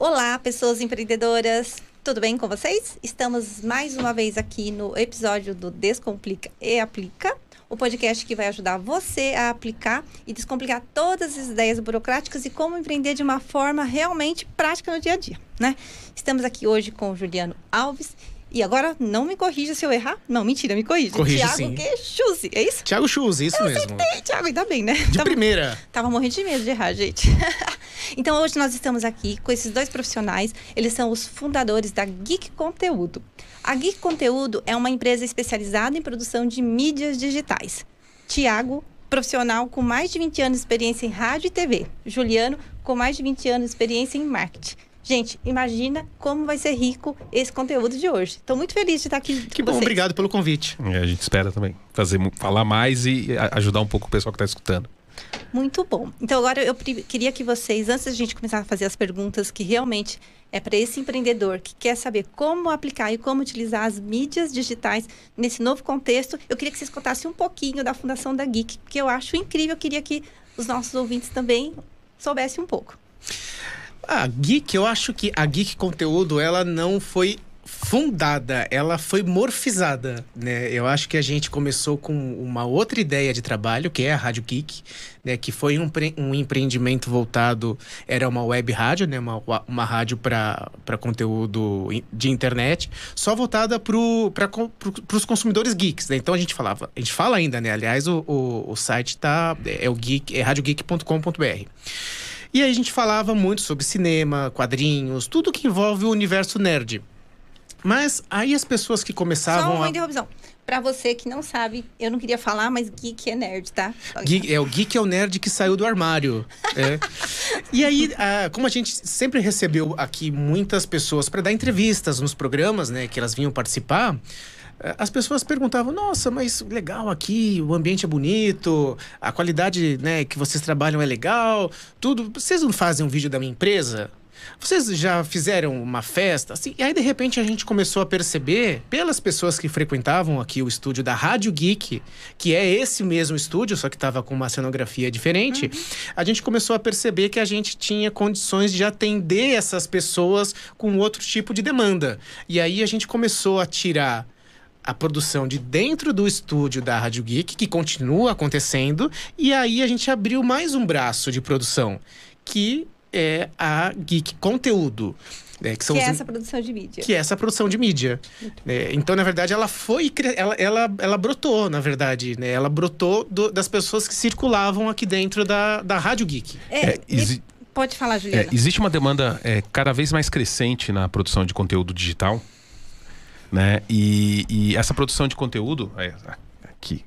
Olá, pessoas empreendedoras. Tudo bem com vocês? Estamos mais uma vez aqui no episódio do Descomplica e Aplica, o podcast que vai ajudar você a aplicar e descomplicar todas as ideias burocráticas e como empreender de uma forma realmente prática no dia a dia, né? Estamos aqui hoje com o Juliano Alves e agora, não me corrija se eu errar. Não, mentira, me corrija. Corrige, Tiago sim. Chuse, é isso? Thiago Chuz, isso eu mesmo. acertei, Tiago, ainda bem, né? De Tava- primeira. Tava morrendo de medo de errar, gente. então hoje nós estamos aqui com esses dois profissionais. Eles são os fundadores da Geek Conteúdo. A Geek Conteúdo é uma empresa especializada em produção de mídias digitais. Tiago, profissional com mais de 20 anos de experiência em rádio e TV. Juliano, com mais de 20 anos de experiência em marketing. Gente, imagina como vai ser rico esse conteúdo de hoje. Estou muito feliz de estar aqui Que com bom, vocês. obrigado pelo convite. É, a gente espera também fazer, falar mais e a- ajudar um pouco o pessoal que está escutando. Muito bom. Então agora eu queria que vocês, antes da gente começar a fazer as perguntas que realmente é para esse empreendedor que quer saber como aplicar e como utilizar as mídias digitais nesse novo contexto, eu queria que vocês contassem um pouquinho da fundação da Geek, que eu acho incrível. Eu queria que os nossos ouvintes também soubessem um pouco. A Geek, eu acho que a Geek Conteúdo, ela não foi fundada, ela foi morfizada, né? Eu acho que a gente começou com uma outra ideia de trabalho, que é a Rádio Geek, né? Que foi um, um empreendimento voltado, era uma web rádio, né? Uma, uma rádio para conteúdo de internet, só voltada para pro, os consumidores geeks, né? Então a gente falava, a gente fala ainda, né? Aliás, o, o, o site tá, é o geek, é radiogeek.com.br. E aí a gente falava muito sobre cinema, quadrinhos, tudo que envolve o universo nerd. Mas aí as pessoas que Só começavam uma a. interrupção. Para você que não sabe, eu não queria falar, mas Geek é nerd, tá? Geek- é o geek é o nerd que saiu do armário. é. E aí, ah, como a gente sempre recebeu aqui muitas pessoas para dar entrevistas nos programas, né, que elas vinham participar, as pessoas perguntavam: Nossa, mas legal aqui, o ambiente é bonito, a qualidade, né, que vocês trabalham é legal, tudo. Vocês não fazem um vídeo da minha empresa? Vocês já fizeram uma festa? Assim, e aí, de repente, a gente começou a perceber, pelas pessoas que frequentavam aqui o estúdio da Rádio Geek, que é esse mesmo estúdio, só que estava com uma cenografia diferente, a gente começou a perceber que a gente tinha condições de atender essas pessoas com outro tipo de demanda. E aí a gente começou a tirar a produção de dentro do estúdio da Rádio Geek, que continua acontecendo, e aí a gente abriu mais um braço de produção, que é a Geek Conteúdo. né, que são Que é essa produção de mídia. que é essa produção de mídia. né? Então, na verdade, ela foi. Ela, ela, ela brotou, na verdade. Né? Ela brotou do- das pessoas que circulavam aqui dentro da, da Rádio Geek. É, É, Pode falar, É, Juliana. existe uma demanda é, cada vez mais crescente na produção de conteúdo digital, né? E, e essa produção de conteúdo aqui.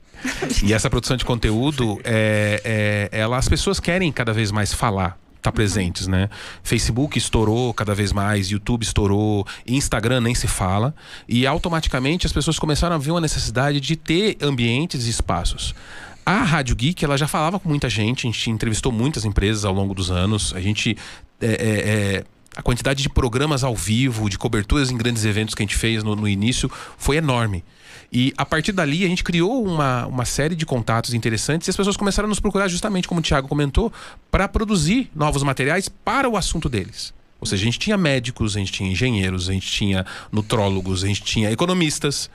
E essa produção de conteúdo, é, é, ela, as pessoas querem cada vez mais falar, estar presentes, né? Facebook estourou cada vez mais, YouTube estourou, Instagram nem se fala, e automaticamente as pessoas começaram a ver uma necessidade de ter ambientes e espaços. A Rádio Geek, ela já falava com muita gente, a gente entrevistou muitas empresas ao longo dos anos, a gente é, é, é, a quantidade de programas ao vivo, de coberturas em grandes eventos que a gente fez no, no início foi enorme. E a partir dali a gente criou uma, uma série de contatos interessantes e as pessoas começaram a nos procurar, justamente como o Thiago comentou, para produzir novos materiais para o assunto deles. Ou seja, a gente tinha médicos, a gente tinha engenheiros, a gente tinha nutrólogos, a gente tinha economistas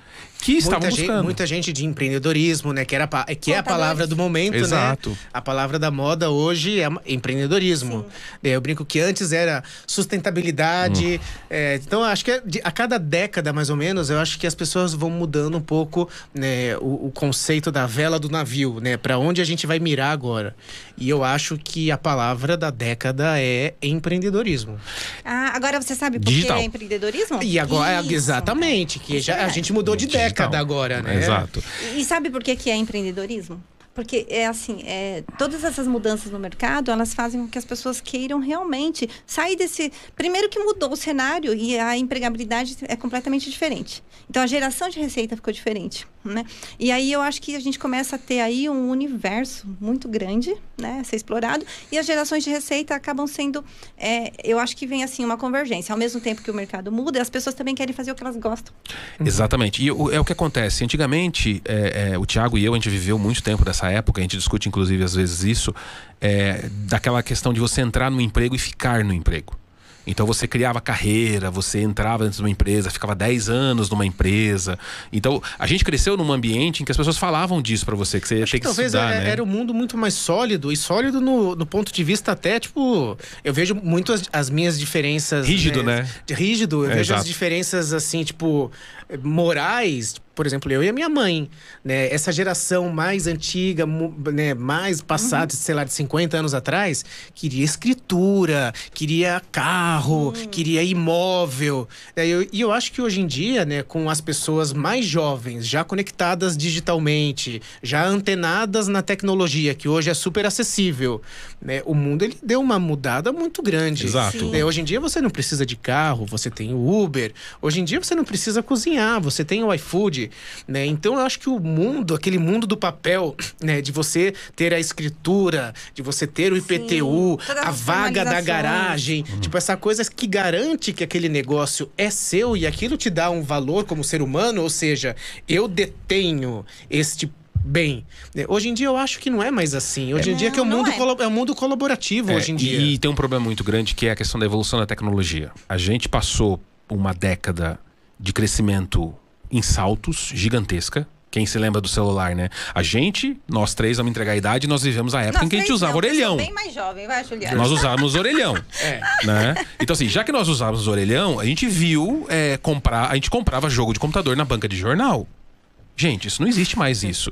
que estavam Muita gente, buscando. muita gente de empreendedorismo, né? Que, era, que é a palavra do momento, Exato. né? A palavra da moda hoje é empreendedorismo. É, Eu brinco que antes era sustentabilidade. é, então, acho que é a cada década, mais ou menos, eu acho que as pessoas vão mudando um pouco né, o, o conceito da vela do navio, né? Para onde a gente vai mirar agora. E eu acho que a palavra da década é empreendedorismo. Agora você sabe por que Digital. é empreendedorismo? E agora, Isso. exatamente, que Isso já, é a gente mudou de Digital. década agora, né? Exato. E sabe por que, que é empreendedorismo? Porque é assim, é, todas essas mudanças no mercado, elas fazem com que as pessoas queiram realmente sair desse. Primeiro que mudou o cenário e a empregabilidade é completamente diferente. Então a geração de receita ficou diferente, né? E aí eu acho que a gente começa a ter aí um universo muito grande, né, a ser explorado, e as gerações de receita acabam sendo, é, eu acho que vem assim uma convergência. Ao mesmo tempo que o mercado muda, as pessoas também querem fazer o que elas gostam. Exatamente. E o- é o que acontece. Antigamente, é, é, o Tiago e eu, a gente viveu muito tempo época, a gente discute inclusive às vezes isso, é, daquela questão de você entrar no emprego e ficar no emprego. Então você criava carreira, você entrava dentro de uma empresa, ficava 10 anos numa empresa. Então a gente cresceu num ambiente em que as pessoas falavam disso para você, que você Acho ter que que, talvez estudar, é- né? era um mundo muito mais sólido e sólido no, no ponto de vista até, tipo, eu vejo muito as, as minhas diferenças. Rígido, né? de- Rígido, eu É, vejo as exato. diferenças assim, tipo, morais. Por exemplo, eu e a minha mãe, né? Essa geração mais antiga, né? mais passada, sei lá, de 50 anos atrás, queria escritura, queria carro, queria imóvel. É, eu- E eu, acho que hoje em dia, né, com as pessoas mais jovens, já conectadas digitalmente, já antenadas na tecnologia, que hoje é super acessível, né? O mundo ele deu uma mudada muito grande. Exato. É, hoje em dia você não precisa de carro, você tem o Uber. Hoje em dia você não precisa cozinhar, você tem o iFood, né? Então eu acho que o mundo, aquele mundo do papel, né, de você ter a escritura, de você ter o IPTU, todas a vaga da garagem, tipo essa coisa que garante que aquele negócio é seu e aquilo te dá um valor como ser humano, ou seja, eu detenho este bem. né? Hoje em dia eu acho que não é mais assim. Hoje em dia que é um Não, não mundo é. é um mundo colaborativo É, hoje em e- dia. E, tem um problema muito grande que é a questão da evolução da tecnologia. A gente passou uma década de crescimento em saltos gigantesca. Quem se lembra do celular, né? A gente, nós três, vamos entregar a idade, nós vivemos a época em que a gente usava não, orelhão. bem mais jovem, vai, Juliana. Nós usávamos orelhão. É. Né? Então, assim, já que nós usávamos orelhão, a gente viu é, comprar. A gente comprava jogo de computador na banca de jornal. Gente, isso não existe mais isso.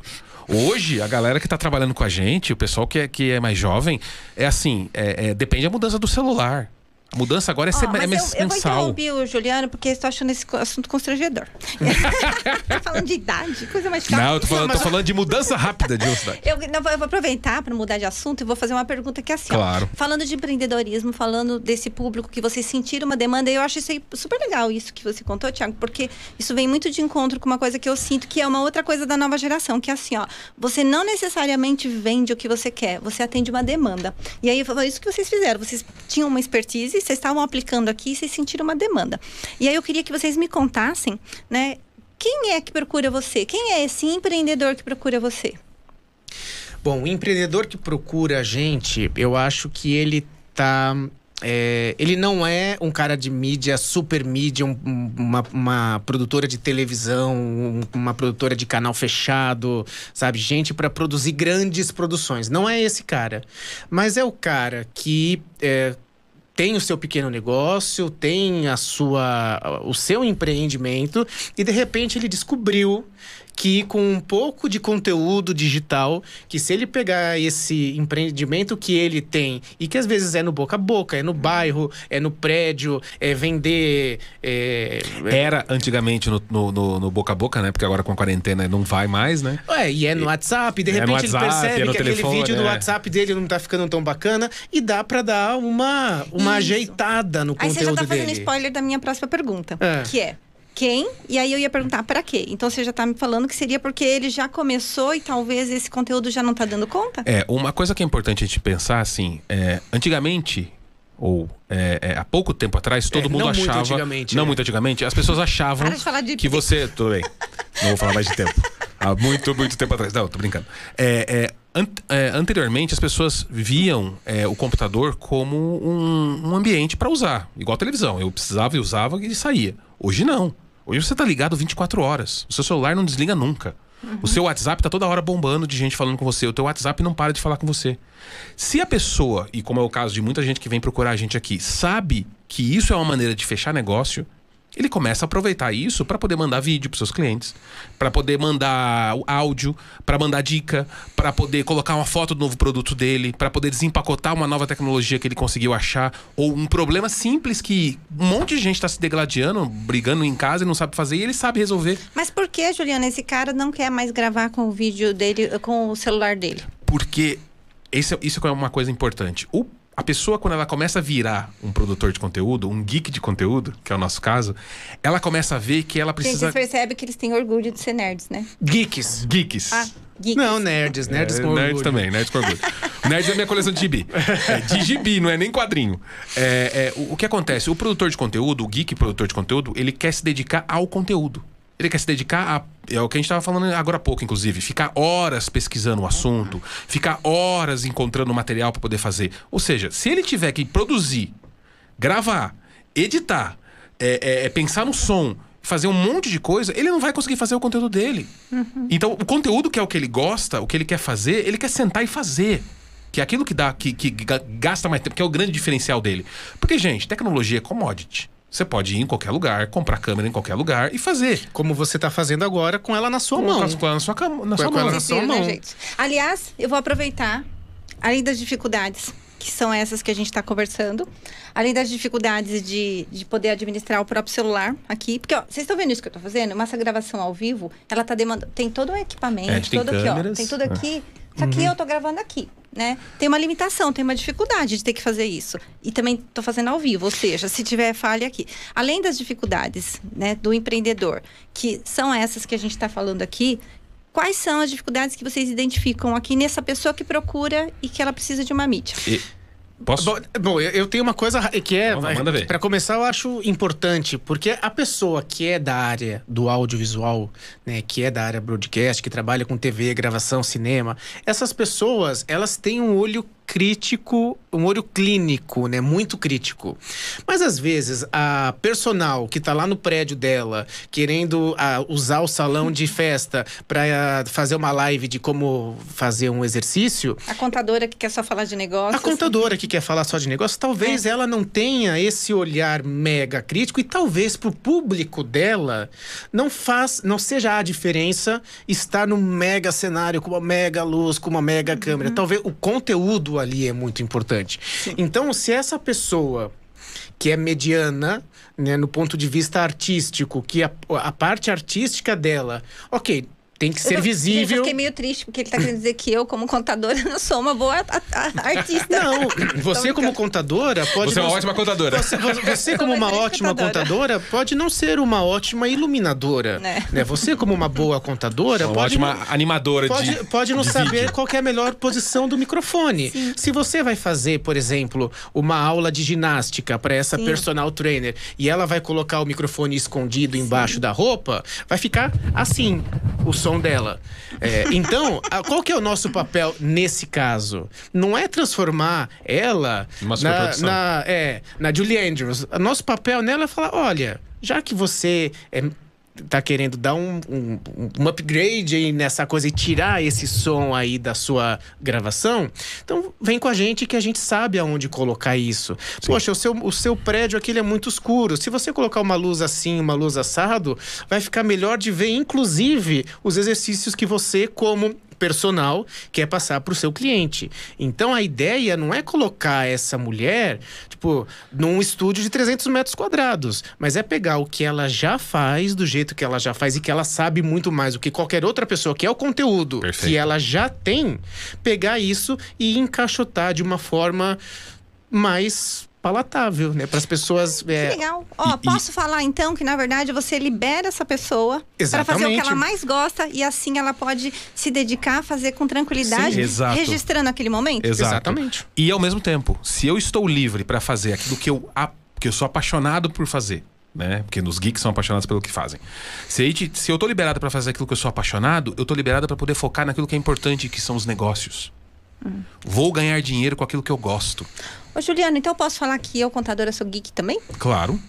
Hoje, a galera que tá trabalhando com a gente, o pessoal que é, que é mais jovem, é assim, é- é, depende da mudança do celular. A mudança agora é, Ó, sem- é eu, eu vou mensal. interromper o Juliano porque estou achando esse assunto constrangedor. falando de idade, coisa mais chata. Não, eu tô falando, tô falando de mudança rápida de. Eu, não, eu vou aproveitar para mudar de assunto e vou fazer uma pergunta que é assim. ó. Claro. falando de empreendedorismo, falando desse público que vocês sentiram uma demanda, eu acho isso super legal, isso que você contou, Thiago, porque isso vem muito de encontro com uma coisa que eu sinto que é uma outra coisa da nova geração, que é assim, ó, você não necessariamente vende o que você quer, você atende uma demanda. E aí foi isso que vocês fizeram, vocês tinham uma expertise, vocês estavam aplicando aqui e vocês sentiram uma demanda. E aí eu queria que vocês me contassem, né, quem é que procura você? Quem é esse empreendedor que procura você? Bom, o empreendedor que procura a gente, eu acho que ele tá. é, ele não é um cara de mídia, super mídia, um- um- uma, uma produtora de televisão, um- uma produtora de canal fechado, sabe? Gente para produzir grandes produções. Não é esse cara. Mas é o cara que é, tem o seu pequeno negócio, tem a sua, o seu empreendimento e de repente ele descobriu que com um pouco de conteúdo digital, que se ele pegar esse empreendimento que ele tem e que às vezes é no boca a boca, é no bairro, é no prédio, é vender, é, Era antigamente no, no, no- no boca a boca, né? Porque agora com a quarentena não vai mais, né? É, e é no WhatsApp, de É repente WhatsApp, ele percebe é que aquele telefone, vídeo do é. WhatsApp dele não tá ficando tão bacana e dá pra dar uma, uma Isso. ajeitada no Aí você já conteúdo tá fazendo dele. spoiler da minha próxima pergunta, É. que é quem? E aí eu ia perguntar para quê? Então você já tá me falando que seria porque ele já começou e talvez esse conteúdo já não tá dando conta? É, uma coisa que é importante a gente pensar, assim, é, antigamente, ou é, é, há pouco tempo atrás, todo É, mundo não muito achava. antigamente, não é. muito antigamente, as pessoas achavam Para de falar de que você. Tudo bem. Não vou falar mais de tempo. Há muito, muito tempo atrás. Não, tô brincando. É, é, an- é, anteriormente, as pessoas viam é, o computador como um, um ambiente para usar, igual a televisão. Eu precisava e usava e saía. Hoje não. Hoje você tá ligado 24 horas. O seu celular não desliga nunca. O seu WhatsApp tá toda hora bombando de gente falando com você. O teu WhatsApp não para de falar com você. Se a pessoa, e como é o caso de muita gente que vem procurar a gente aqui, sabe que isso é uma maneira de fechar negócio, ele começa a aproveitar isso para poder mandar vídeo para seus clientes, para poder mandar áudio, para mandar dica, para poder colocar uma foto do novo produto dele, para poder desempacotar uma nova tecnologia que ele conseguiu achar, ou um problema simples que um monte de gente está se degladiando, brigando em casa e não sabe fazer, e ele sabe resolver. Mas por que, Juliana, esse cara não quer mais gravar com o vídeo dele, com o celular dele? Porque esse, isso é uma coisa importante. O- a pessoa, quando ela começa a virar um produtor de conteúdo, um geek de conteúdo, que é o nosso caso, ela começa a ver que ela Gente, precisa. vocês percebem que eles têm orgulho de ser nerds, né? Geeks. Geeks. Ah, geeks. Não, nerds, nerds É, com nerds orgulho. também, nerds com orgulho. nerds é minha coleção de gibi. É, de gibi, não é nem quadrinho. É, é, o, o que acontece? O produtor de conteúdo, o geek produtor de conteúdo, ele quer se dedicar ao conteúdo. Ele quer se dedicar a. É o que a gente estava falando agora há pouco, inclusive. Ficar horas pesquisando o assunto, ficar horas encontrando material para poder fazer. Ou seja, se ele tiver que produzir, gravar editar, é, é, é pensar no som, fazer um monte de coisa, ele não vai conseguir fazer o conteúdo dele. Então, o conteúdo que é o que ele gosta, o que ele quer fazer, ele quer sentar e fazer. Que é aquilo que dá, que, que ga- gasta mais tempo, que é o grande diferencial dele. Porque, gente, tecnologia é commodity. Você pode ir em qualquer lugar, comprar câmera em qualquer lugar e fazer. Como você tá fazendo agora com ela na sua Com mão. com a- na sua, cama, na sua Com ela mão. na sua né, mão. gente? Aliás, eu vou aproveitar, além das dificuldades, que são essas que a gente está conversando, além das dificuldades de, de poder administrar o próprio celular aqui, porque ó, vocês estão vendo isso que eu estou fazendo? Essa gravação ao vivo, ela tá demandando. Tem todo o equipamento, É, a gente tem todo aqui, ó. câmeras, Tem tudo é. aqui. Só que eu tô gravando aqui, né? Tem uma limitação, tem uma dificuldade de ter que fazer isso. E também tô fazendo ao vivo, ou seja, se tiver falha aqui. Além das dificuldades, né, do empreendedor, que são essas que a gente está falando aqui, quais são as dificuldades que vocês identificam aqui nessa pessoa que procura e que ela precisa de uma mídia? E- Posso? Bom, bom, eu tenho uma coisa que é. Para começar, eu acho importante, porque a pessoa que é da área do audiovisual, né, que é da área broadcast, que trabalha com TV, gravação, cinema, essas pessoas, elas têm um olho crítico, um olho clínico, né, muito crítico. Mas às vezes a personal que tá lá no prédio dela, querendo ah, usar o salão de festa para fazer uma live de como fazer um exercício, A contadora que quer só falar de negócio. a contadora que quer falar só de negócio, talvez ela não tenha esse olhar mega crítico e talvez pro público dela não faz, não seja a diferença estar no mega cenário com uma mega luz, com uma mega câmera. Talvez o conteúdo ali é muito importante. Então, se essa pessoa que é mediana, né, no ponto de vista artístico, que a, a parte artística dela, ok, tem que Eu ser tô- Gente, eu visível. fiquei meio triste, porque ele tá querendo dizer que eu, como contadora, não sou uma boa a- a- artista. Não, você como contadora pode Você é não uma ótima contadora. Você, você como uma ótima contadora. contadora pode não ser uma ótima iluminadora, Né. né? Você como uma boa contadora Uma pode ótima não, animadora pode, de pode não de saber vídeo. qual é a melhor posição do microfone. Se você vai fazer, por exemplo, uma aula de ginástica para essa Sim. personal trainer e ela vai colocar o microfone escondido embaixo da roupa, vai ficar assim o som dela. É, então, a- qual que é o nosso papel nesse caso? Não é transformar ela Uma na, na, é, na Julie Andrews. O nosso papel nela é falar: olha, já que você é, tá querendo dar um, um, um upgrade aí nessa coisa e tirar esse som aí da sua gravação, então vem com a gente que a gente sabe aonde colocar isso. Poxa, o seu, o seu prédio aqui é muito escuro. Se você colocar uma luz assim, uma luz assado, vai ficar melhor de ver, inclusive, os exercícios que você, como personal quer passar para o seu cliente. Então a ideia não é colocar essa mulher, tipo, num estúdio de 300 metros quadrados, mas é pegar o que ela já faz, do jeito que ela já faz e que ela sabe muito mais do que qualquer outra pessoa, que é o conteúdo Perfeito. que ela já tem, pegar isso e encaixotar de uma forma mais palatável, né, para as pessoas. Que é, legal. Ó, e- posso falar então que na verdade você libera essa pessoa para fazer o que ela mais gosta e assim ela pode se dedicar a fazer com tranquilidade, Sim, registrando aquele momento. Exato. Exatamente. E ao mesmo tempo, se eu estou livre para fazer aquilo que eu, que eu sou apaixonado por fazer, né? Porque nos geeks são apaixonados pelo que fazem. Se, se eu tô liberado para fazer aquilo que eu sou apaixonado, eu tô liberado para poder focar naquilo que é importante, que são os negócios. Vou ganhar dinheiro com aquilo que eu gosto. Ô, Juliano, então eu posso falar que eu, contadora, sou geek também? Claro.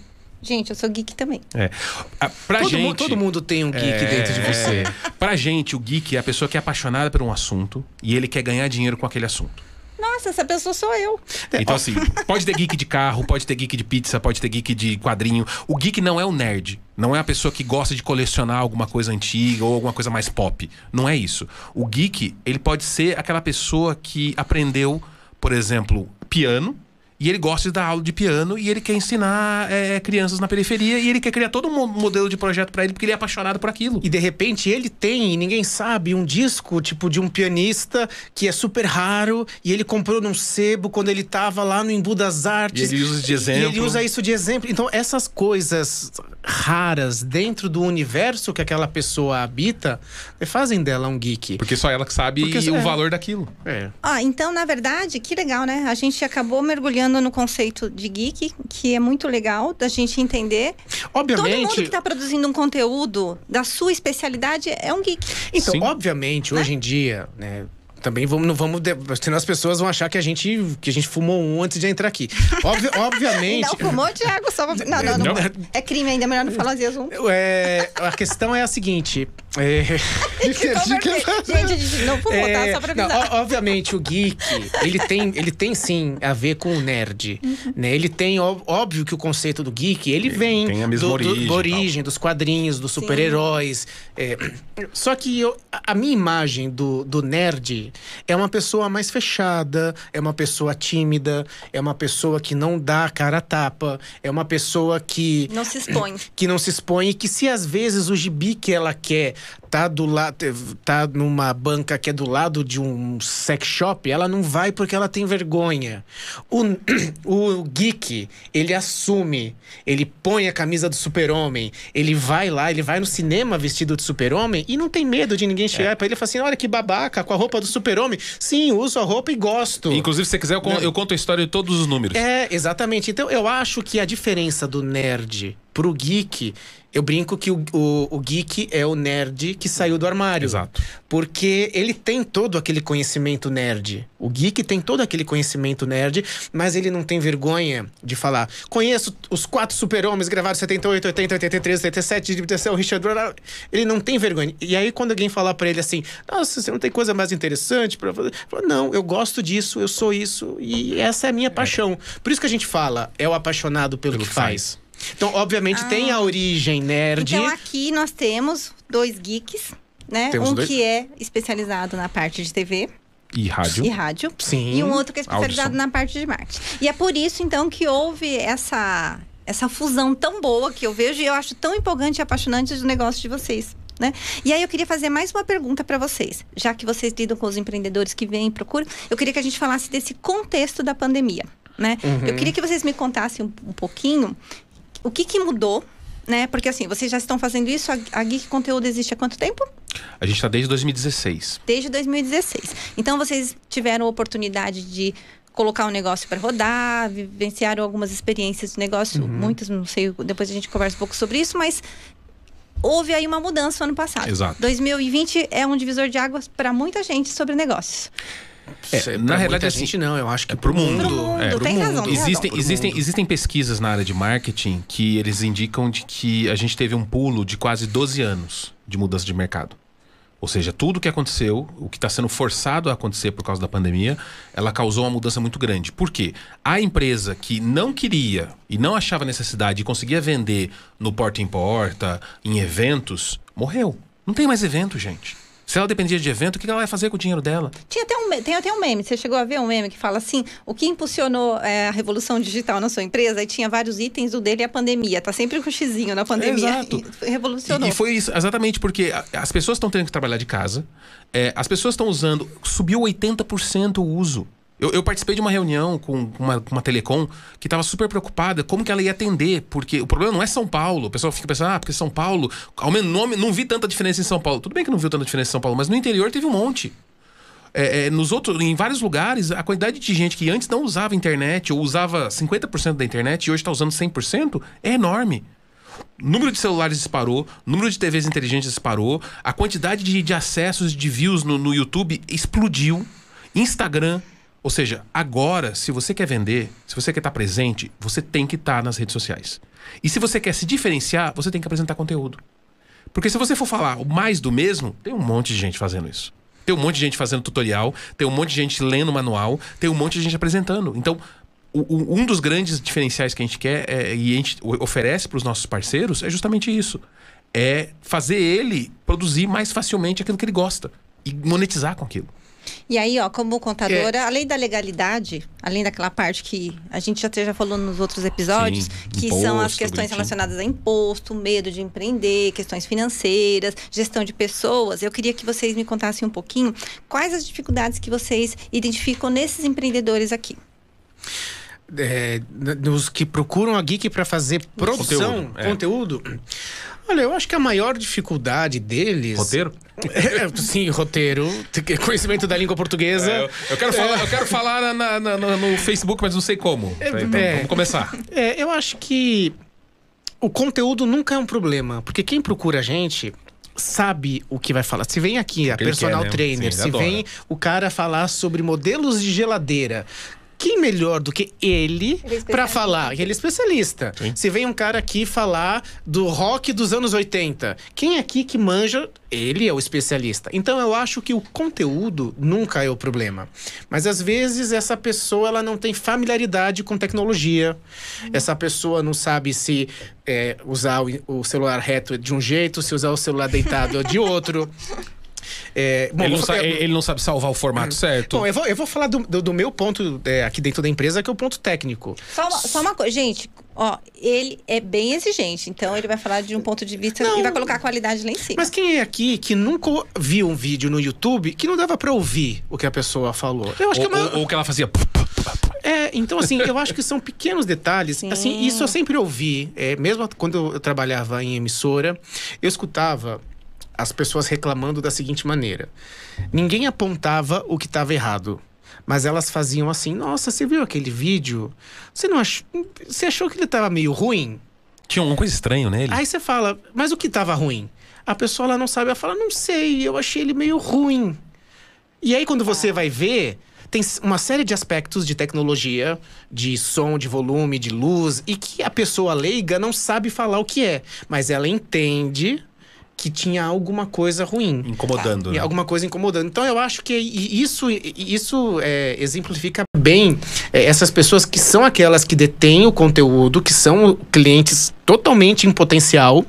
Gente, eu sou geek também. É. Ah, Pra todo, gente, mu- todo mundo tem um geek É, dentro de você. Pra gente, o geek é a pessoa que é apaixonada por um assunto e ele quer ganhar dinheiro com aquele assunto. Nossa, essa pessoa sou eu. Então, assim, pode ter geek de carro, pode ter geek de pizza, pode ter geek de quadrinho. O geek não é o nerd. Não é a pessoa que gosta de colecionar alguma coisa antiga ou alguma coisa mais pop. Não é isso. O geek, ele pode ser aquela pessoa que aprendeu, por exemplo, piano. E ele gosta de dar aula de piano e ele quer ensinar é, crianças na periferia e ele quer criar todo um mo- modelo de projeto pra ele porque ele é apaixonado por aquilo. E de repente ele tem, e ninguém sabe, um disco tipo de um pianista que é super raro e ele comprou num sebo quando ele tava lá no Embu das Artes. E ele usa isso de E exemplo. ele usa isso de exemplo. Então, essas coisas raras dentro do universo que aquela pessoa habita fazem dela um geek. Porque só ela que sabe Porque- o é. valor daquilo. É. Ah, então, na verdade, que legal, né? A gente acabou mergulhando no conceito de geek, que é muito legal da gente entender. Todo mundo Obviamente. que está produzindo um conteúdo da sua especialidade é um geek. Então, Sim. obviamente, hoje em dia, né? Também vamos, não vamos. de- Senão as pessoas vão achar que a gente, que a gente fumou um antes de entrar aqui. Obvi- obviamente. Não fumou, Thiago? Só... pra- Não, não, não, Não. É crime ainda, melhor não falar às vezes um. É, a questão é a seguinte. É. Gente, não fumou, tá? Só pra não, avisar. o- obviamente, o geek, ele tem, ele tem sim a ver com o nerd. Uhum. Né? Ele tem, óbvio que o conceito do geek, ele vem tem a mesma do, do- origem da e origem, dos quadrinhos, dos super-heróis. É, só que eu- a a minha imagem do, do nerd é uma pessoa mais fechada, é uma pessoa tímida, é uma pessoa que não dá a cara a tapa, é uma pessoa que Não se expõe. que não se expõe e que se às vezes o gibi que ela quer tá do lado tá numa banca que é do lado de um sex shop, ela não vai porque ela tem vergonha. O, o geek, ele assume, ele põe a camisa do super-homem, ele vai lá, ele vai no cinema vestido de super-homem e não tem medo de ninguém chegar pra ele e falar assim: "Olha que babaca, com a roupa do super-homem". Sim, uso a roupa e gosto. Inclusive, se você quiser, eu, con- eu conto a história de todos os números. É, exatamente. Então eu acho que a diferença do nerd pro geek, eu brinco que o, o, o geek é o nerd que saiu do armário. Exato. Porque ele tem todo aquele conhecimento nerd. O geek tem todo aquele conhecimento nerd, mas ele não tem vergonha de falar. Conheço os quatro super-homens gravados em 78, 80, 83, 87, de o Richard Donner. Ele não tem vergonha. E aí, quando alguém falar pra ele assim, nossa, você não tem coisa mais interessante pra fazer? Fala, não, eu gosto disso, eu sou isso, e essa é a minha paixão. Por isso que a gente fala, é o apaixonado pelo, Pelo que que faz. Então, obviamente, tem a origem nerd. Então aqui nós temos dois geeks, né? Temos um dois. que é especializado na parte de TV E rádio. e rádio. Sim. E um outro que é especializado Audição. na parte de marketing. E é por isso, então, que houve essa, essa fusão tão boa que eu vejo e eu acho tão empolgante e apaixonante do negócio de vocês. Né? E aí eu queria fazer mais uma pergunta para vocês, já que vocês lidam com os empreendedores que vêm e procuram, eu queria que a gente falasse desse contexto da pandemia, né? Uhum. Eu queria que vocês me contassem um, um pouquinho o que, que mudou, né? Porque assim, vocês já estão fazendo isso, a, a Geek Conteúdo existe há quanto tempo? A gente tá desde 2016. desde 2016. Então vocês tiveram a oportunidade de colocar o negócio para rodar, vivenciaram algumas experiências de negócio, muitas, não sei, depois a gente conversa um pouco sobre isso, mas houve aí uma mudança no ano passado. Exato. 2020 é um divisor de águas para muita gente sobre negócios. É, na realidade, assim, gente não, eu acho que é pro mundo. Pro mundo, é, tem razão, tem Existem, Pro existem, mundo. existem pesquisas na área de marketing que eles indicam de que a gente teve um pulo de quase 12 anos de mudança de mercado. Ou seja, tudo que aconteceu, o que está sendo forçado a acontecer por causa da pandemia, ela causou uma mudança muito grande. Por quê? A empresa que não queria e não achava necessidade e conseguia vender no porta em porta, em eventos, morreu. Não tem mais evento, gente. Se ela dependia de evento, o que ela vai fazer com o dinheiro dela? Tinha até um, tem até um meme, você chegou a ver um meme que fala assim, o que impulsionou é, a revolução digital na sua empresa? E tinha vários itens, o dele é a pandemia, tá sempre com xizinho na pandemia. Exato. E revolucionou. E, e foi isso, exatamente porque as pessoas estão tendo que trabalhar de casa, é, as pessoas estão usando, subiu 80% o uso. Eu, eu participei de uma reunião com uma, uma telecom que estava super preocupada como que ela ia atender, porque o problema não é São Paulo. O pessoal fica pensando, ah, porque São Paulo, ao menos nome, não vi tanta diferença em São Paulo. Tudo bem que não viu tanta diferença em São Paulo, mas no interior teve um monte. É, é, nos outros, em vários lugares, a quantidade de gente que antes não usava internet ou usava 50% da internet e hoje está usando 100% é enorme. O número de celulares disparou, o número de TVs inteligentes disparou, a quantidade de, de acessos, de views no, no YouTube explodiu. Instagram. Ou seja, agora, se você quer vender, se você quer estar presente, você tem que estar nas redes sociais. E se você quer se diferenciar, você tem que apresentar conteúdo. Porque se você for falar mais do mesmo, tem um monte de gente fazendo isso. Tem um monte de gente fazendo tutorial, tem um monte de gente lendo manual, tem um monte de gente apresentando. Então, o- um dos grandes diferenciais que a gente quer é, e a gente oferece para os nossos parceiros é justamente isso. É fazer ele produzir mais facilmente aquilo que ele gosta e monetizar com aquilo. E aí, ó, como contadora, além da legalidade, além daquela parte que a gente já, já falou nos outros episódios, Sim, que são as imposto, questões bonitinho. relacionadas a imposto, medo de empreender, questões financeiras, gestão de pessoas, eu queria que vocês me contassem um pouquinho quais as dificuldades que vocês identificam nesses empreendedores aqui. é, nos que procuram a Geek para fazer produção, Conteúdo, é. conteúdo. Olha, eu acho que a maior dificuldade deles. Roteiro? É, sim, roteiro. Conhecimento da língua portuguesa. É, eu, eu quero falar, eu quero falar na- na- na- no Facebook, mas não sei como. Então, é. vamos começar. É, eu acho que o conteúdo nunca é um problema, porque quem procura a gente sabe o que vai falar. Se vem aqui a personal quer, né? trainer, Sim, se ele vem o cara falar sobre modelos de geladeira. Quem melhor do que ele Ele é para falar? Ele é especialista. Sim. Se vem um cara aqui falar do rock dos anos 80, quem aqui que manja, ele é o especialista. Então eu acho que o conteúdo nunca é o problema. Mas às vezes essa pessoa ela não tem familiaridade com tecnologia. Essa pessoa não sabe se é, usar o, o celular reto é de um jeito, se usar o celular deitado é de outro. É, bom, ele, não sabe, ele não sabe salvar o formato certo. Bom, eu vou, eu vou falar do, do- do meu ponto é, aqui dentro da empresa, que é o ponto técnico. Só uma, só uma coisa, gente, ó, ele é bem exigente, então ele vai falar de um ponto de vista Não. e vai colocar a qualidade lá em cima. Mas quem é aqui que nunca viu um vídeo no YouTube que não dava pra ouvir o que a pessoa falou? Eu acho ou, que é uma... ou- ou que ela fazia. É, então assim, eu acho que são pequenos detalhes. Sim. Assim, isso eu sempre ouvi. É, mesmo quando eu trabalhava em emissora, eu escutava as pessoas reclamando da seguinte maneira: ninguém apontava o que estava errado. Mas elas faziam assim: Nossa, você viu aquele vídeo? Você não achou. Você achou que ele estava meio ruim? Tinha uma coisa estranha nele. Aí você fala, mas o que estava ruim? A pessoa ela não sabe, ela fala, não sei, eu achei ele meio ruim. E aí quando você vai ver, tem uma série de aspectos de tecnologia, de som, de volume, de luz, e que a pessoa leiga não sabe falar o que é, mas ela entende que tinha alguma coisa ruim. Incomodando. E né? alguma coisa incomodando. Então eu acho que isso, isso é, exemplifica bem é, essas pessoas que são aquelas que detêm o conteúdo, que são clientes totalmente em potencial,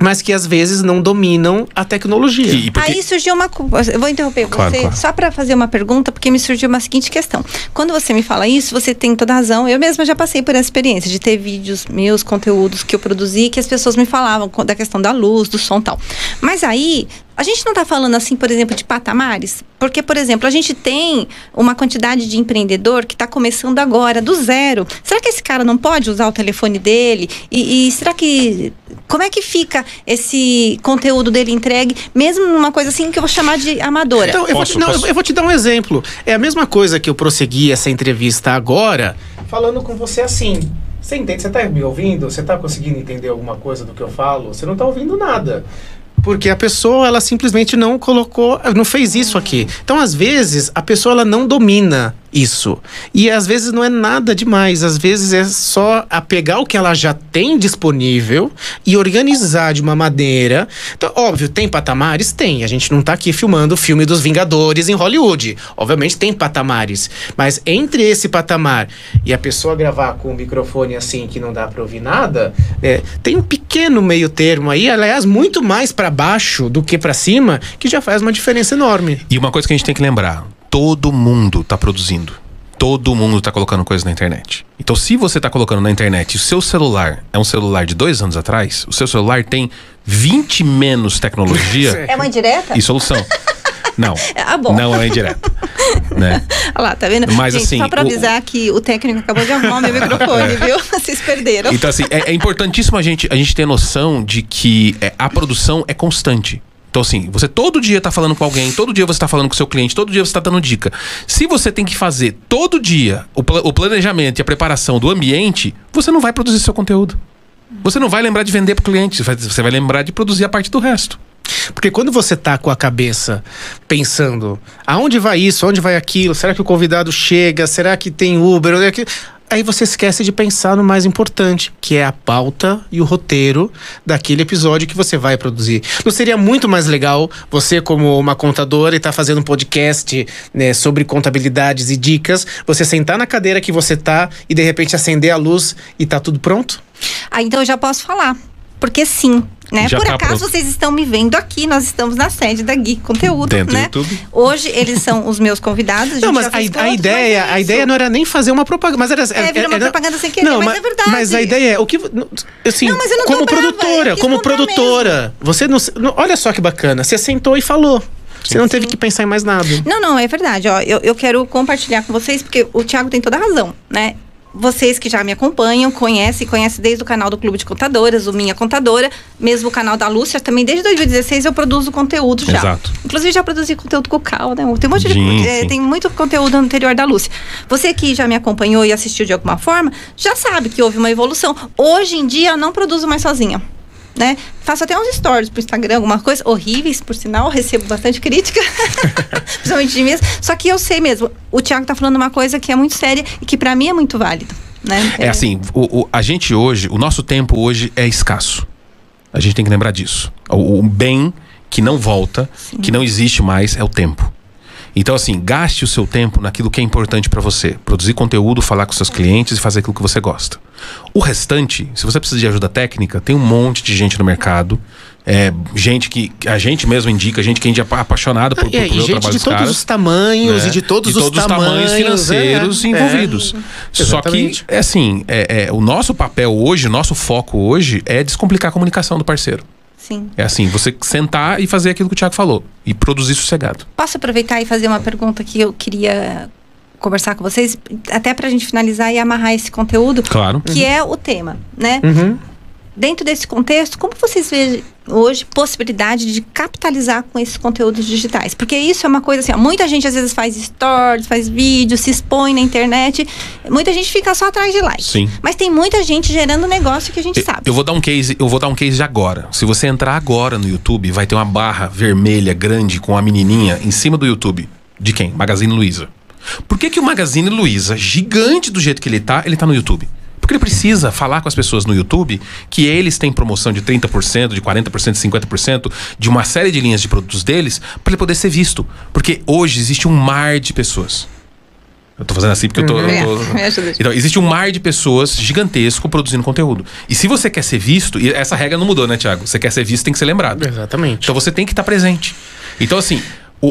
mas que às vezes não dominam a tecnologia. E, porque- Aí surgiu uma. Eu vou interromper Claro, você claro. só para fazer uma pergunta, porque me surgiu uma seguinte questão. Quando você me fala isso, você tem toda a razão. Eu mesma já passei por essa experiência de ter vídeos meus, conteúdos que eu produzi, que as pessoas me falavam da questão da luz, do som e tal. Mas aí. A gente não está falando assim, por exemplo, de patamares? Porque, por exemplo, a gente tem uma quantidade de empreendedor que está começando agora, do zero. Será que esse cara não pode usar o telefone dele? E, e será que. Como é que fica esse conteúdo dele entregue, mesmo numa coisa assim que eu vou chamar de amadora? Então, eu vou, Posso, te, não, eu vou te dar um exemplo. É a mesma coisa que eu prossegui essa entrevista agora, falando com você assim. Você entende? Você tá me ouvindo? Você tá conseguindo entender alguma coisa do que eu falo? Você não tá ouvindo nada. Porque a pessoa, ela simplesmente não colocou, não fez isso aqui. Então, às vezes, a pessoa, ela não domina isso. E às vezes não é nada demais. Às vezes é só a pegar o que ela já tem disponível e organizar de uma maneira. Então, óbvio, tem patamares? Tem. A gente não tá aqui filmando o filme dos Vingadores em Hollywood. Obviamente tem patamares. Mas entre esse patamar e a pessoa gravar com o microfone assim que não dá pra ouvir nada, é, tem um pequeno meio termo aí, aliás, muito mais pra baixo do que pra cima, que já faz uma diferença enorme. E uma coisa que a gente tem que lembrar: todo mundo tá produzindo. Todo mundo tá colocando coisa na internet. Então, se você tá colocando na internet e o seu celular é um celular de dois anos atrás, o seu celular tem 20 menos tecnologia É uma indireta? e solução. Não. Ah, bom. Não é indireta. Né? Olha lá, tá vendo? Mas, Gente, assim, só pra o- avisar que o técnico acabou de arrumar o meu microfone, viu? Vocês perderam. Então, assim, é, é importantíssimo a gente, a gente ter noção de que é, a produção é constante. Então, assim, você todo dia tá falando com alguém, todo dia você tá falando com o seu cliente, todo dia você tá dando dica. Se você tem que fazer todo dia o, pla- o planejamento e a preparação do ambiente, você não vai produzir seu conteúdo. Você não vai lembrar de vender pro cliente, você vai, lembrar de produzir a parte do resto. Porque quando você tá com a cabeça pensando, aonde vai isso, aonde vai aquilo, será que o convidado chega, será que tem Uber, aí você esquece de pensar no mais importante, que é a pauta e o roteiro daquele episódio que você vai produzir. Não seria muito mais legal você, como uma contadora, e estar fazendo um podcast né, sobre contabilidades e dicas, você sentar na cadeira que você tá e de repente acender a luz e tá tudo pronto? Ah, então eu já posso falar. Porque sim, né? Já Por tá acaso pronto. vocês estão me vendo aqui, nós estamos na sede da Geek Conteúdo, Dentro do né? YouTube. Hoje eles são os meus convidados. Não, mas a, fez a ideia, mas é a ideia não era nem fazer uma propaganda, mas era É, virou uma propaganda sem querer, mas é verdade. Mas a ideia é o que assim, Não, mas eu não como brava, produtora, como produtora, você não, não- olha só que bacana, você sentou e falou. Você não teve que pensar em mais nada. Não, não, é verdade. Ó, eu, eu quero compartilhar com vocês, porque o Thiago tem toda a razão, né? Vocês que já me acompanham, conhecem, conhecem desde o canal do Clube de Contadoras, o Minha Contadora, mesmo o canal da Lúcia, também desde 2016 eu produzo conteúdo já. Exato. Inclusive já produzi conteúdo com o Cal, né? Tem um monte Sim, de. é, sim. tem muito conteúdo anterior da Lúcia. Você que já me acompanhou e assistiu de alguma forma, já sabe que houve uma evolução. Hoje em dia eu não produzo mais sozinha. Né? Faço até uns stories pro Instagram, alguma coisa, horríveis, por sinal, recebo bastante crítica, principalmente de mim. Só que eu sei mesmo, o Thiago tá falando uma coisa que é muito séria e que para mim é muito válida. Né? É assim, o, o, a gente hoje, o nosso tempo hoje é escasso. A gente tem que lembrar disso. O, o bem que não volta, Sim. que não existe mais, é o tempo. Então, assim, gaste o seu tempo naquilo que é importante para você. Produzir conteúdo, falar com seus clientes e fazer aquilo que você gosta. O restante, se você precisa de ajuda técnica, tem um monte de gente no mercado. É, gente que a gente mesmo indica, gente que a gente é apaixonado por, por, é, por e gente de todos caras, os tamanhos né? e de todos, de os, todos tamanhos, os tamanhos financeiros é, envolvidos. É, Só que, é assim, é, é, o nosso papel hoje, o nosso foco hoje é descomplicar a comunicação do parceiro. Sim. É assim, você sentar e fazer aquilo que o Thiago falou. E produzir sossegado. Posso aproveitar e fazer uma pergunta que eu queria conversar com vocês, até para a gente finalizar e amarrar esse conteúdo. Claro. Que uhum. é o tema, né? Uhum. Dentro desse contexto, como vocês veem hoje possibilidade de capitalizar com esses conteúdos digitais? Porque isso é uma coisa assim, ó, muita gente às vezes faz stories, faz vídeos, se expõe na internet, muita gente fica só atrás de likes. Sim. Mas tem muita gente gerando negócio que a gente eu, sabe. Eu vou dar um case, eu vou dar um case de agora. Se você entrar agora no YouTube, vai ter uma barra vermelha grande com a menininha em cima do YouTube. De quem? Magazine Luiza. Por que, que o Magazine Luiza, gigante do jeito que ele tá, ele tá no YouTube? Porque ele precisa falar com as pessoas no YouTube que eles têm promoção de 30%, de 40%, de 50% de uma série de linhas de produtos deles para ele poder ser visto. Porque hoje existe um mar de pessoas. Eu tô fazendo assim porque eu tô. Eu tô... Então, existe um mar de pessoas gigantesco produzindo conteúdo. E se você quer ser visto, e essa regra não mudou, né, Tiago? Você quer ser visto, tem que ser lembrado. Exatamente. Então você tem que estar presente. Então, assim,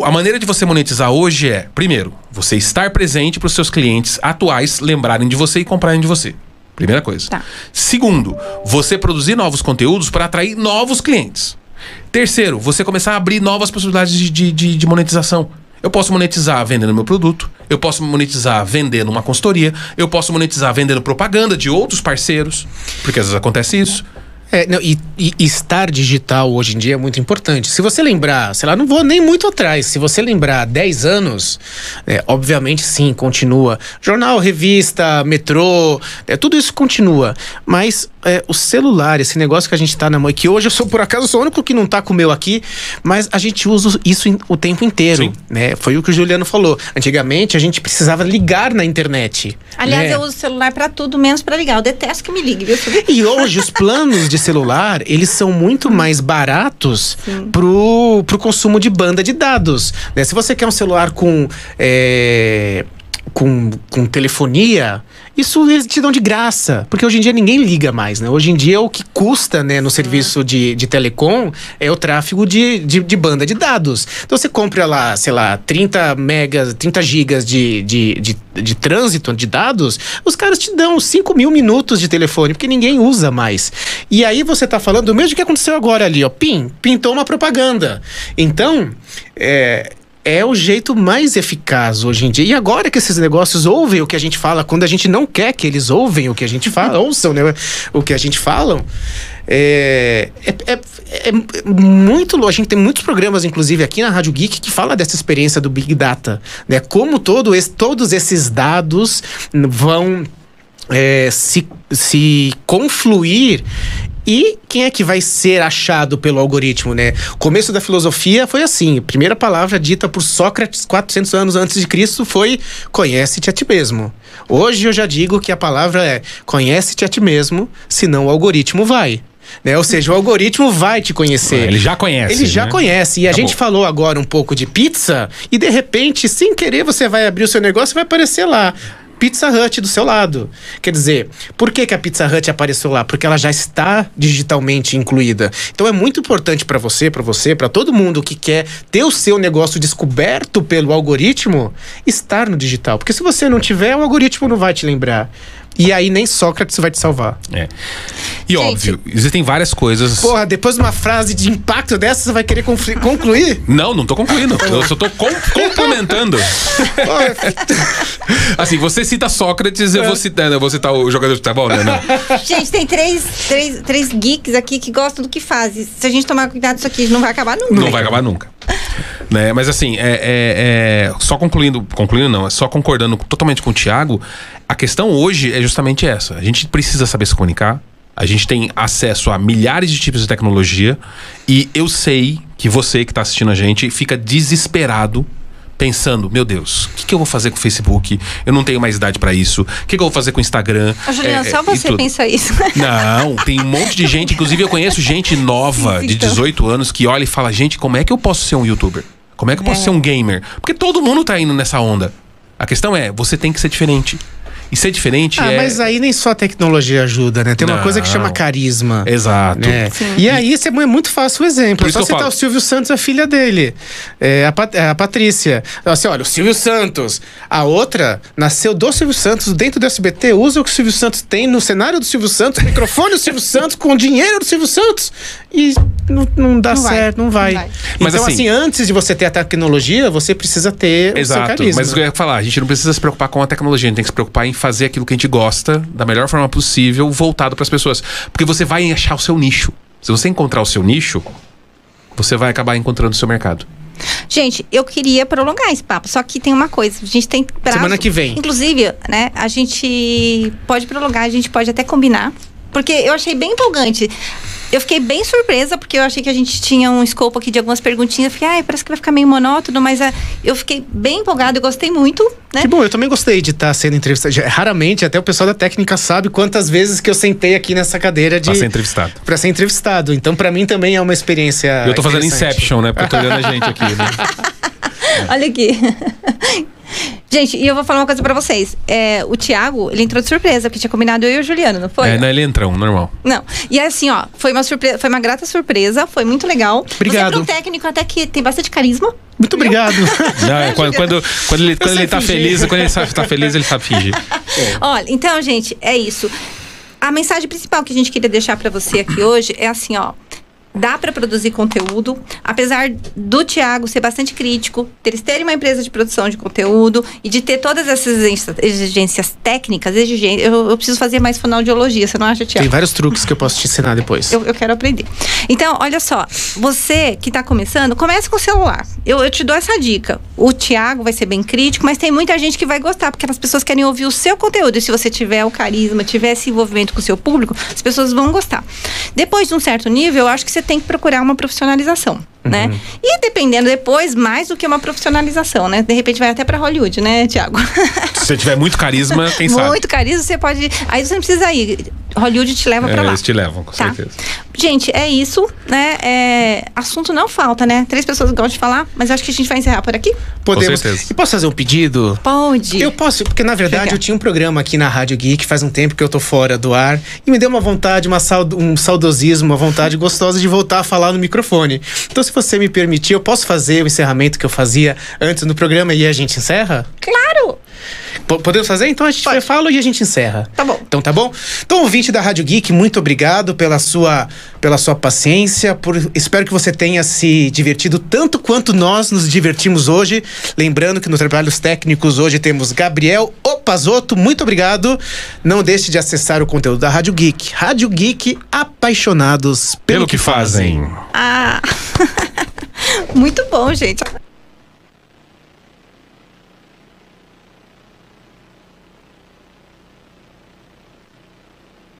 a maneira de você monetizar hoje é, primeiro, você estar presente para os seus clientes atuais lembrarem de você e comprarem de você. Primeira coisa. Tá. Segundo, você produzir novos conteúdos para atrair novos clientes. Terceiro, você começar a abrir novas possibilidades de, de, de, monetização. Eu posso monetizar vendendo meu produto, eu posso monetizar vendendo uma consultoria, eu posso monetizar vendendo propaganda de outros parceiros, porque às vezes acontece isso. É, não, e, e, estar digital hoje em dia é muito importante. Se você lembrar, sei lá, não vou nem muito atrás, se você lembrar 10 anos, é, obviamente sim, continua. Jornal, revista, metrô, é, tudo isso continua. Mas é, o celular, esse negócio que a gente tá na mão, que hoje eu sou, por acaso, sou o único que não tá com o meu aqui, mas a gente usa isso o tempo inteiro. Sim. Né? Foi o que o Juliano falou. Antigamente a gente precisava ligar na internet. Aliás, né? eu uso o celular para tudo, menos para ligar. Eu detesto que me ligue, viu? E hoje os planos de celular, eles são muito mais baratos pro, pro consumo de banda de dados. Né? Se você quer um celular com. É, com, com telefonia, isso eles te dão de graça, porque hoje em dia ninguém liga mais, né? Hoje em dia o que custa, né, no serviço de, de telecom é o tráfego de, de, de, banda de dados. Então você compra lá, sei lá, 30 megas, 30 gigas de, de, de, de trânsito de dados, os caras te dão 5 mil minutos de telefone, porque ninguém usa mais. E aí você tá falando do mesmo que aconteceu agora ali, ó, pim, pintou uma propaganda. Então, é, é o jeito mais eficaz hoje em dia. E agora que esses negócios ouvem o que a gente fala, quando a gente não quer que eles ouvem o que a gente fala, ouçam né, o que a gente fala, é, é, é, é muito A gente tem muitos programas, inclusive, aqui na Rádio Geek, que fala dessa experiência do Big Data. Né? Como todo esse, todos esses dados vão é, se, se confluir e quem é que vai ser achado pelo algoritmo, né? O começo da filosofia foi assim. A primeira palavra dita por Sócrates 400 anos antes de Cristo foi conhece-te a ti mesmo. Hoje eu já digo que a palavra é conhece-te a ti mesmo, senão o algoritmo vai. Né? Ou seja, o algoritmo vai te conhecer. Ele já conhece. Ele já né? conhece. E a gente falou agora um pouco de pizza, e de repente, sem querer, você vai abrir o seu negócio e vai aparecer lá. Pizza Hut do seu lado. Quer dizer, por que, que a Pizza Hut apareceu lá? Porque ela já está digitalmente incluída. Então é muito importante para você, para você, para todo mundo que quer ter o seu negócio descoberto pelo algoritmo, estar no digital. Porque se você não tiver, o algoritmo não vai te lembrar. E aí nem Sócrates vai te salvar. É. E Gente. óbvio, existem várias coisas. Porra, depois de uma frase de impacto dessa, você vai querer concluir? Não, não tô concluindo. Eu só tô com complementando. assim, você cita Sócrates, eu vou citar, eu vou citar o jogador de futebol, né? Não. Gente, tem três, três, três geeks aqui que gostam do que fazem. Se a gente tomar cuidado disso aqui, não vai acabar nunca. Não vai acabar nunca. Né? Mas assim, é, é, é, só concluindo, concluindo não, é só concordando totalmente com o Thiago, a questão hoje é justamente essa. A gente precisa saber se comunicar, A gente tem acesso a milhares de tipos de tecnologia e eu sei que você que está assistindo a gente fica desesperado pensando, meu Deus, o que, que, eu vou fazer com o Facebook? Eu não tenho mais idade para isso. O que, que, eu vou fazer com o Instagram? Ô, Juliana, é, só você pensa isso. Não, tem um monte de gente, inclusive eu conheço gente nova de 18 então. anos que olha e fala, gente, como é que eu posso ser um youtuber? Como é que eu posso é. ser um gamer? Porque todo mundo tá indo nessa onda. A questão é, você tem que ser diferente. E ser diferente ah, é. Mas aí nem só a tecnologia ajuda, né? Tem uma Não. coisa que chama carisma. Exato. Né? E aí é muito fácil o exemplo. Por é só citar o Silvio Santos, a filha dele. É, a, Pat é, a Patrícia. Assim, olha, o Silvio Santos. A outra nasceu do Silvio Santos dentro do SBT, usa o que o Silvio Santos tem no cenário do Silvio Santos, microfone do Silvio Santos, com dinheiro do Silvio Santos. E não, não dá não certo, vai. não vai. Não vai. Mas então, assim, assim, antes de você ter a tecnologia, você precisa ter Exato. o seu carisma. Mas o que eu ia falar, a gente não precisa se preocupar com a tecnologia, a gente tem que se preocupar em fazer aquilo que a gente gosta da melhor forma possível, voltado para as pessoas. Porque você vai achar o seu nicho. Se você encontrar o seu nicho, você vai acabar encontrando o seu mercado. Gente, eu queria prolongar esse papo, só que tem uma coisa, a gente tem prazo. Semana que vem. Inclusive, né, a gente pode prolongar, a gente pode até combinar, porque eu achei bem empolgante. Eu fiquei bem surpresa, porque eu achei que a gente tinha um escopo aqui de algumas perguntinhas. Eu fiquei, ai, parece que vai ficar meio monótono, mas uh, eu fiquei bem empolgada, eu gostei muito, né? Que bom, eu também gostei de estar tá sendo entrevistado. Raramente, até o pessoal da técnica sabe quantas vezes que eu sentei aqui nessa cadeira de. Pra ser entrevistado. Pra ser entrevistado. Então, para mim também é uma experiência. Eu tô fazendo Inception, né? Porque eu tô olhando a gente aqui, né? Olha aqui. Gente, e eu vou falar uma coisa pra vocês. É, o Thiago, ele entrou de surpresa, porque tinha combinado eu e o Juliano, não foi? É, não, ele entrou, normal. Não. E é assim, ó, foi uma surpresa, foi uma grata surpresa, foi muito legal. Obrigado. Você é um técnico até que tem bastante carisma. Muito obrigado. Não, é, quando, quando, quando, ele, quando ele tá feliz, quando ele tá feliz, ele sabe fingir. É. Olha, então, gente, é isso. A mensagem principal que a gente queria deixar para você aqui hoje é assim, ó dá para produzir conteúdo, apesar do Tiago ser bastante crítico, eles terem uma empresa de produção de conteúdo e de ter todas essas exigências técnicas, exigências, eu, eu preciso fazer mais fonoaudiologia, você não acha, Tiago? Tem vários truques que eu posso te ensinar depois. Eu, eu quero aprender. Então, olha só, você que está começando, comece com o celular. Eu, eu te dou essa dica. O Tiago vai ser bem crítico, mas tem muita gente que vai gostar, porque as pessoas querem ouvir o seu conteúdo. E se você tiver o carisma, tiver esse envolvimento com o seu público, as pessoas vão gostar. Depois de um certo nível, eu acho que você tem que procurar uma profissionalização. Né? Uhum. E dependendo depois, mais do que uma profissionalização, né? De repente vai até para Hollywood, né, Tiago? Se você tiver muito carisma, quem sabe? Muito carisma, você pode. Aí você não precisa ir. Hollywood te leva é, para lá. Eles te levam, com tá? certeza. Gente, é isso, né? É... Assunto não falta, né? Três pessoas gostam de falar, mas acho que a gente vai encerrar por aqui. Podemos. E posso fazer um pedido? Pode. Eu posso, porque na verdade Chega. eu tinha um programa aqui na Rádio Geek faz um tempo que eu tô fora do ar e me deu uma vontade, uma saud um saudosismo, uma vontade gostosa de voltar a falar no microfone. Então, se você me permitir, eu posso fazer o encerramento que eu fazia antes no programa e a gente encerra? Claro! Podemos fazer? Então a gente Pode. fala e a gente encerra. Tá bom. Então tá bom? Então, ouvinte da Rádio Geek, muito obrigado pela sua, pela sua paciência. Por, espero que você tenha se divertido tanto quanto nós nos divertimos hoje. Lembrando que nos trabalhos técnicos hoje temos Gabriel Opazotto. Muito obrigado. Não deixe de acessar o conteúdo da Rádio Geek. Rádio Geek, apaixonados pelo, pelo que, que fazem. Ah! muito bom, gente.